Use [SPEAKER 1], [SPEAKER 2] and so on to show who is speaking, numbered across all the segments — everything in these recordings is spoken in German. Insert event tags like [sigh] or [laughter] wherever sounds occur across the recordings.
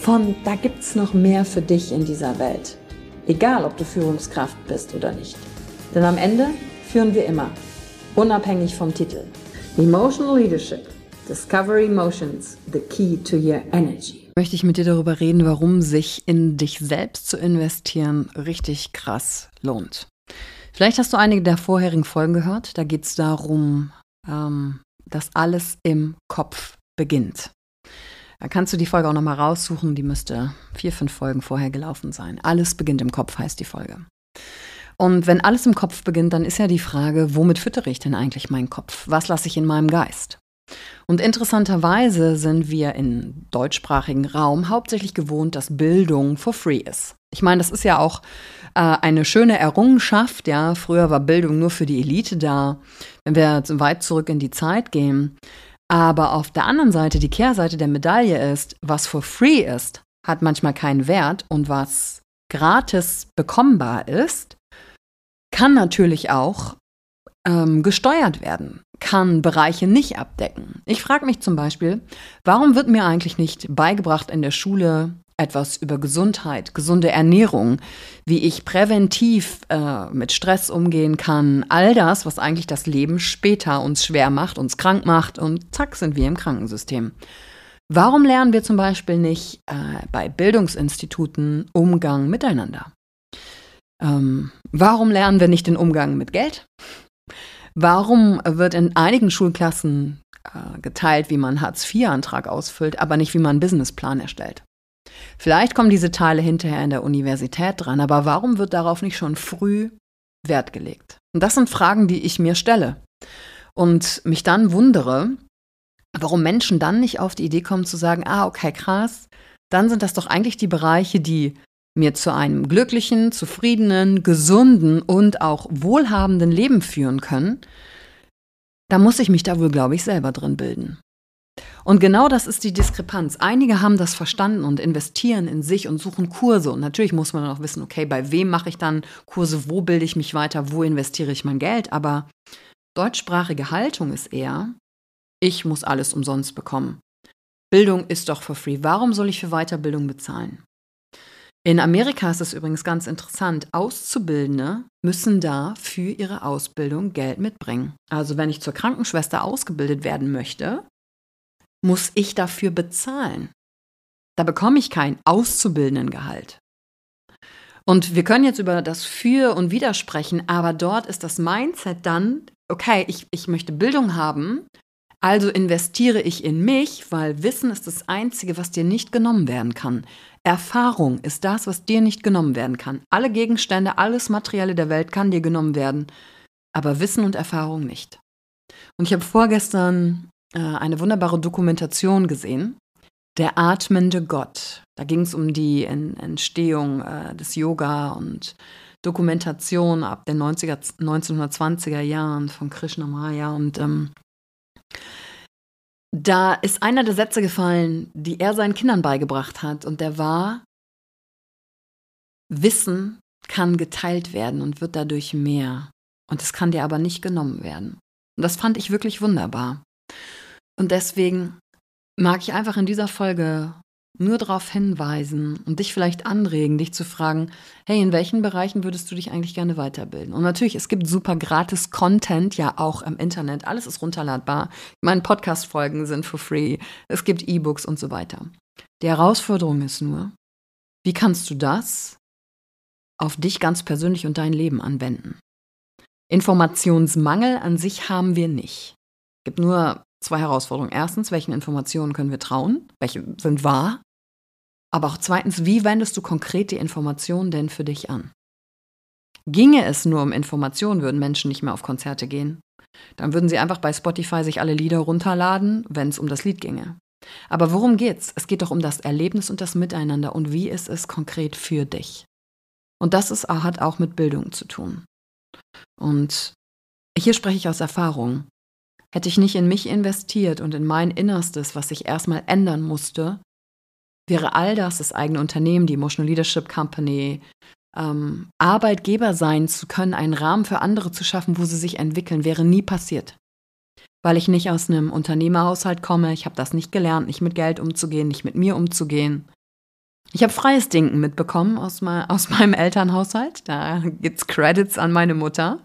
[SPEAKER 1] von, da gibt's noch mehr für dich in dieser Welt. Egal, ob du Führungskraft bist oder nicht. Denn am Ende führen wir immer, unabhängig vom Titel. Emotional Leadership. Discover Emotions, the key to your energy.
[SPEAKER 2] Möchte ich mit dir darüber reden, warum sich in dich selbst zu investieren richtig krass lohnt. Vielleicht hast du einige der vorherigen Folgen gehört. Da geht es darum, ähm, dass alles im Kopf beginnt. Da kannst du die Folge auch nochmal raussuchen. Die müsste vier, fünf Folgen vorher gelaufen sein. Alles beginnt im Kopf heißt die Folge. Und wenn alles im Kopf beginnt, dann ist ja die Frage, womit füttere ich denn eigentlich meinen Kopf? Was lasse ich in meinem Geist? Und interessanterweise sind wir im deutschsprachigen Raum hauptsächlich gewohnt, dass Bildung for free ist. Ich meine, das ist ja auch äh, eine schöne Errungenschaft. Ja, früher war Bildung nur für die Elite da. Wenn wir weit zurück in die Zeit gehen. Aber auf der anderen Seite, die Kehrseite der Medaille ist, was for free ist, hat manchmal keinen Wert und was gratis bekommbar ist, kann natürlich auch ähm, gesteuert werden, kann Bereiche nicht abdecken. Ich frage mich zum Beispiel, warum wird mir eigentlich nicht beigebracht in der Schule, etwas über Gesundheit, gesunde Ernährung, wie ich präventiv äh, mit Stress umgehen kann, all das, was eigentlich das Leben später uns schwer macht, uns krank macht und zack sind wir im Krankensystem. Warum lernen wir zum Beispiel nicht äh, bei Bildungsinstituten Umgang miteinander? Ähm, warum lernen wir nicht den Umgang mit Geld? Warum wird in einigen Schulklassen äh, geteilt, wie man Hartz-IV-Antrag ausfüllt, aber nicht, wie man einen Businessplan erstellt? Vielleicht kommen diese Teile hinterher in der Universität dran, aber warum wird darauf nicht schon früh Wert gelegt? Und das sind Fragen, die ich mir stelle und mich dann wundere, warum Menschen dann nicht auf die Idee kommen zu sagen, ah, okay, krass, dann sind das doch eigentlich die Bereiche, die mir zu einem glücklichen, zufriedenen, gesunden und auch wohlhabenden Leben führen können, da muss ich mich da wohl, glaube ich, selber drin bilden. Und genau das ist die Diskrepanz. Einige haben das verstanden und investieren in sich und suchen Kurse. Und natürlich muss man dann auch wissen, okay, bei wem mache ich dann Kurse, wo bilde ich mich weiter, wo investiere ich mein Geld. Aber deutschsprachige Haltung ist eher, ich muss alles umsonst bekommen. Bildung ist doch for free. Warum soll ich für Weiterbildung bezahlen? In Amerika ist es übrigens ganz interessant. Auszubildende müssen da für ihre Ausbildung Geld mitbringen. Also wenn ich zur Krankenschwester ausgebildet werden möchte, muss ich dafür bezahlen. Da bekomme ich kein Auszubildendengehalt. Und wir können jetzt über das Für und Wider sprechen, aber dort ist das Mindset dann, okay, ich, ich möchte Bildung haben, also investiere ich in mich, weil Wissen ist das Einzige, was dir nicht genommen werden kann. Erfahrung ist das, was dir nicht genommen werden kann. Alle Gegenstände, alles Materielle der Welt kann dir genommen werden, aber Wissen und Erfahrung nicht. Und ich habe vorgestern äh, eine wunderbare Dokumentation gesehen. Der atmende Gott. Da ging es um die Entstehung äh, des Yoga und Dokumentation ab den 90er, 1920er Jahren von Krishnamaya. Und ähm, da ist einer der Sätze gefallen, die er seinen Kindern beigebracht hat. Und der war, Wissen kann geteilt werden und wird dadurch mehr. Und es kann dir aber nicht genommen werden. Und das fand ich wirklich wunderbar. Und deswegen mag ich einfach in dieser Folge nur darauf hinweisen und dich vielleicht anregen, dich zu fragen, hey, in welchen Bereichen würdest du dich eigentlich gerne weiterbilden? Und natürlich, es gibt super gratis Content ja auch im Internet. Alles ist runterladbar. Meine Podcast-Folgen sind for free. Es gibt E-Books und so weiter. Die Herausforderung ist nur, wie kannst du das auf dich ganz persönlich und dein Leben anwenden? Informationsmangel an sich haben wir nicht. Es gibt nur zwei Herausforderungen. Erstens, welchen Informationen können wir trauen? Welche sind wahr? Aber auch zweitens, wie wendest du konkret die Informationen denn für dich an? Ginge es nur um Informationen, würden Menschen nicht mehr auf Konzerte gehen. Dann würden sie einfach bei Spotify sich alle Lieder runterladen, wenn es um das Lied ginge. Aber worum geht's? Es geht doch um das Erlebnis und das Miteinander und wie ist es konkret für dich? Und das ist, hat auch mit Bildung zu tun. Und hier spreche ich aus Erfahrung. Hätte ich nicht in mich investiert und in mein Innerstes, was sich erstmal ändern musste, wäre all das, das eigene Unternehmen, die Emotional Leadership Company, ähm, Arbeitgeber sein zu können, einen Rahmen für andere zu schaffen, wo sie sich entwickeln, wäre nie passiert. Weil ich nicht aus einem Unternehmerhaushalt komme, ich habe das nicht gelernt, nicht mit Geld umzugehen, nicht mit mir umzugehen. Ich habe freies Denken mitbekommen aus, aus meinem Elternhaushalt. Da gibt's Credits an meine Mutter,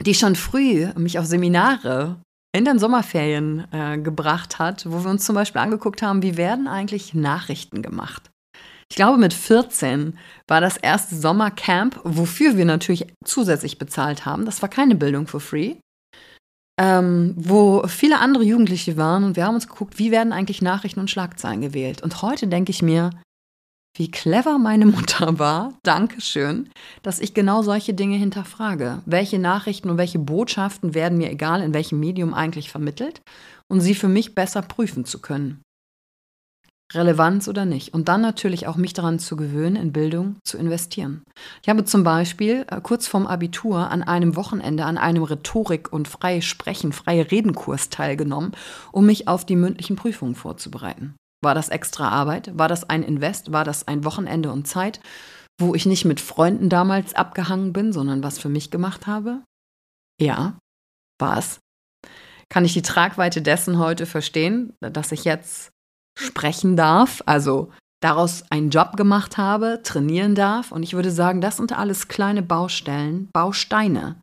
[SPEAKER 2] die schon früh mich auf Seminare in den Sommerferien äh, gebracht hat, wo wir uns zum Beispiel angeguckt haben, wie werden eigentlich Nachrichten gemacht. Ich glaube, mit 14 war das erste Sommercamp, wofür wir natürlich zusätzlich bezahlt haben. Das war keine Bildung for free. Ähm, wo viele andere Jugendliche waren und wir haben uns geguckt, wie werden eigentlich Nachrichten und Schlagzeilen gewählt. Und heute denke ich mir, wie clever meine Mutter [laughs] war, Dankeschön, dass ich genau solche Dinge hinterfrage. Welche Nachrichten und welche Botschaften werden mir, egal in welchem Medium, eigentlich vermittelt und sie für mich besser prüfen zu können. Relevanz oder nicht. Und dann natürlich auch mich daran zu gewöhnen, in Bildung zu investieren. Ich habe zum Beispiel äh, kurz vorm Abitur an einem Wochenende an einem Rhetorik- und freie Sprechen, freie Redenkurs teilgenommen, um mich auf die mündlichen Prüfungen vorzubereiten. War das extra Arbeit? War das ein Invest? War das ein Wochenende und Zeit, wo ich nicht mit Freunden damals abgehangen bin, sondern was für mich gemacht habe? Ja, war es. Kann ich die Tragweite dessen heute verstehen, dass ich jetzt sprechen darf, also daraus einen Job gemacht habe, trainieren darf? Und ich würde sagen, das sind alles kleine Baustellen, Bausteine,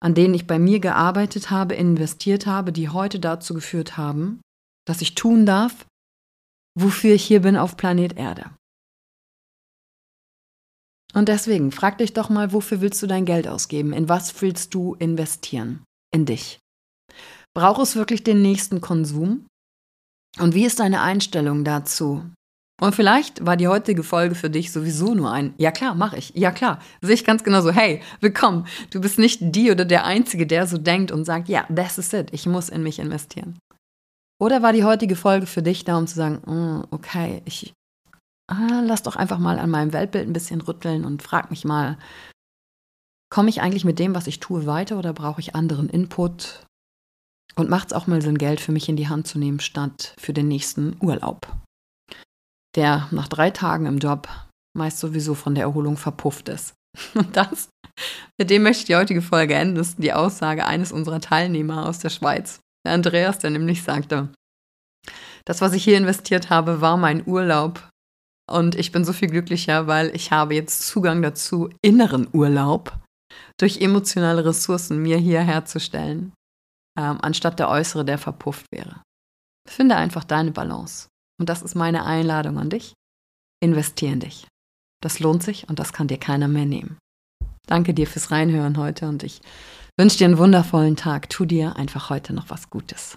[SPEAKER 2] an denen ich bei mir gearbeitet habe, investiert habe, die heute dazu geführt haben, dass ich tun darf, wofür ich hier bin auf Planet Erde. Und deswegen frag dich doch mal, wofür willst du dein Geld ausgeben? In was willst du investieren? In dich. Braucht es wirklich den nächsten Konsum? Und wie ist deine Einstellung dazu? Und vielleicht war die heutige Folge für dich sowieso nur ein, ja klar, mach ich, ja klar, sehe ich ganz genau so, hey, willkommen, du bist nicht die oder der Einzige, der so denkt und sagt, ja, this is it, ich muss in mich investieren. Oder war die heutige Folge für dich da, um zu sagen, oh, okay, ich ah, lass doch einfach mal an meinem Weltbild ein bisschen rütteln und frag mich mal, komme ich eigentlich mit dem, was ich tue, weiter oder brauche ich anderen Input? Und macht es auch mal Sinn, Geld für mich in die Hand zu nehmen, statt für den nächsten Urlaub, der nach drei Tagen im Job meist sowieso von der Erholung verpufft ist. [laughs] Und das, mit dem möchte ich die heutige Folge enden, ist die Aussage eines unserer Teilnehmer aus der Schweiz. Der Andreas, der nämlich sagte, das, was ich hier investiert habe, war mein Urlaub. Und ich bin so viel glücklicher, weil ich habe jetzt Zugang dazu, inneren Urlaub durch emotionale Ressourcen mir hier herzustellen, ähm, anstatt der äußere, der verpufft wäre. Finde einfach deine Balance. Und das ist meine Einladung an dich. Investier in dich. Das lohnt sich und das kann dir keiner mehr nehmen. Danke dir fürs Reinhören heute und ich wünsche dir einen wundervollen Tag. Tu dir einfach heute noch was Gutes.